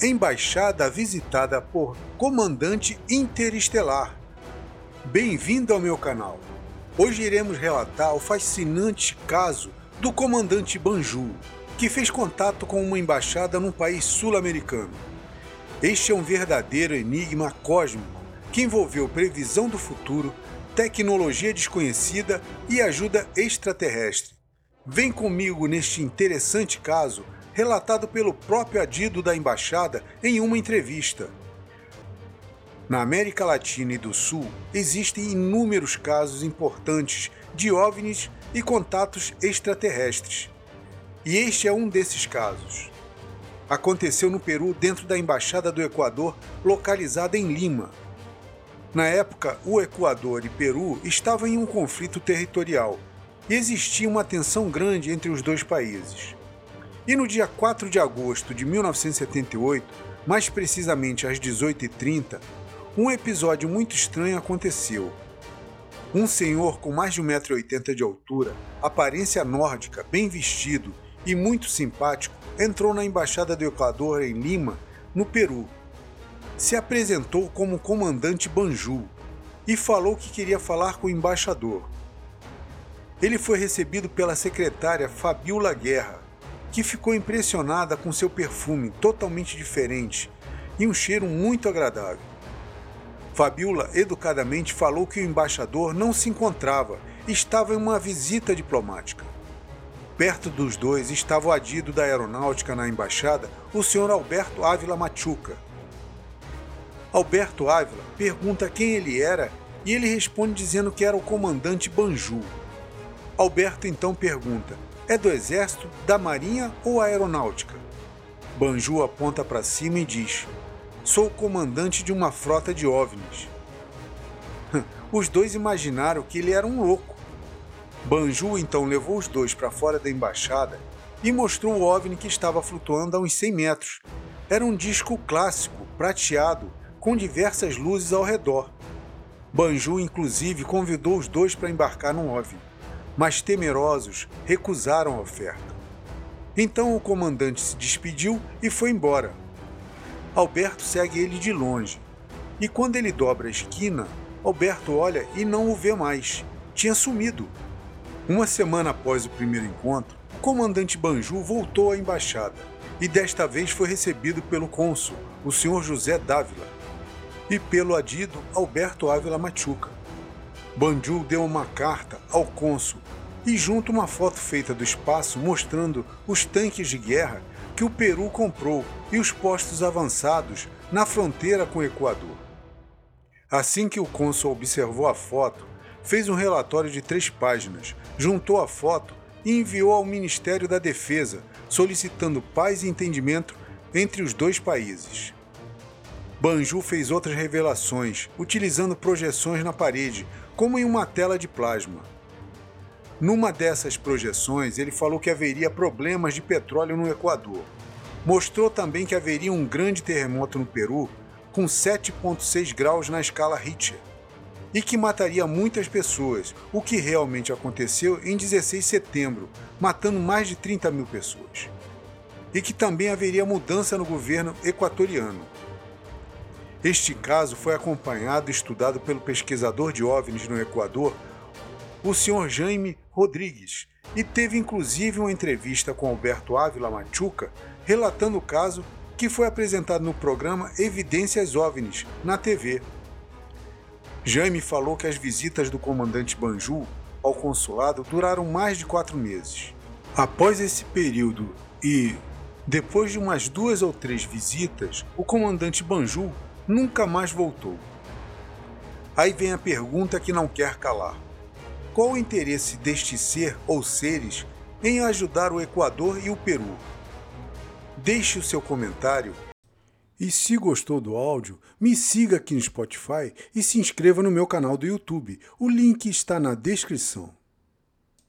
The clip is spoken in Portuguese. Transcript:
Embaixada visitada por Comandante Interestelar. Bem-vindo ao meu canal. Hoje iremos relatar o fascinante caso do Comandante Banju, que fez contato com uma embaixada num país sul-americano. Este é um verdadeiro enigma cósmico que envolveu previsão do futuro, tecnologia desconhecida e ajuda extraterrestre. Vem comigo neste interessante caso, relatado pelo próprio adido da embaixada em uma entrevista. Na América Latina e do Sul, existem inúmeros casos importantes de OVNIs e contatos extraterrestres. E este é um desses casos. Aconteceu no Peru, dentro da Embaixada do Equador, localizada em Lima. Na época, o Equador e Peru estavam em um conflito territorial e existia uma tensão grande entre os dois países. E no dia 4 de agosto de 1978, mais precisamente às 18h30, um episódio muito estranho aconteceu. Um senhor com mais de 1,80m de altura, aparência nórdica, bem vestido e muito simpático, entrou na Embaixada do Equador em Lima, no Peru. Se apresentou como comandante Banju e falou que queria falar com o embaixador. Ele foi recebido pela secretária Fabiola Guerra, que ficou impressionada com seu perfume totalmente diferente e um cheiro muito agradável. Fabiola educadamente falou que o embaixador não se encontrava, estava em uma visita diplomática. Perto dos dois estava o adido da aeronáutica na embaixada, o senhor Alberto Ávila Machuca. Alberto Ávila pergunta quem ele era e ele responde dizendo que era o comandante Banju. Alberto então pergunta: é do exército, da marinha ou aeronáutica? Banju aponta para cima e diz: Sou comandante de uma frota de OVNIs. Os dois imaginaram que ele era um louco. Banju então levou os dois para fora da embaixada e mostrou o OVNI que estava flutuando a uns 100 metros. Era um disco clássico, prateado, com diversas luzes ao redor. Banju inclusive convidou os dois para embarcar no OVNI mas temerosos recusaram a oferta. Então o comandante se despediu e foi embora. Alberto segue ele de longe. E quando ele dobra a esquina, Alberto olha e não o vê mais. Tinha sumido. Uma semana após o primeiro encontro, o comandante Banju voltou à embaixada e desta vez foi recebido pelo cônsul, o senhor José Dávila, e pelo adido Alberto Ávila Machuca. Banju deu uma carta ao cônsul e junto uma foto feita do espaço mostrando os tanques de guerra que o Peru comprou e os postos avançados na fronteira com o Equador. Assim que o cônsul observou a foto, fez um relatório de três páginas, juntou a foto e enviou ao Ministério da Defesa, solicitando paz e entendimento entre os dois países. Banju fez outras revelações, utilizando projeções na parede, como em uma tela de plasma. Numa dessas projeções, ele falou que haveria problemas de petróleo no Equador. Mostrou também que haveria um grande terremoto no Peru, com 7,6 graus na escala Richter, e que mataria muitas pessoas, o que realmente aconteceu em 16 de setembro, matando mais de 30 mil pessoas. E que também haveria mudança no governo equatoriano. Este caso foi acompanhado e estudado pelo pesquisador de OVNIs no Equador, o Sr. Jaime Rodrigues, e teve inclusive uma entrevista com Alberto Ávila Machuca relatando o caso que foi apresentado no programa Evidências OVNIs, na TV. Jaime falou que as visitas do comandante Banju ao consulado duraram mais de quatro meses. Após esse período e depois de umas duas ou três visitas, o comandante Banju nunca mais voltou. Aí vem a pergunta que não quer calar: qual o interesse deste ser ou seres em ajudar o Equador e o Peru? Deixe o seu comentário e se gostou do áudio, me siga aqui no Spotify e se inscreva no meu canal do YouTube. O link está na descrição.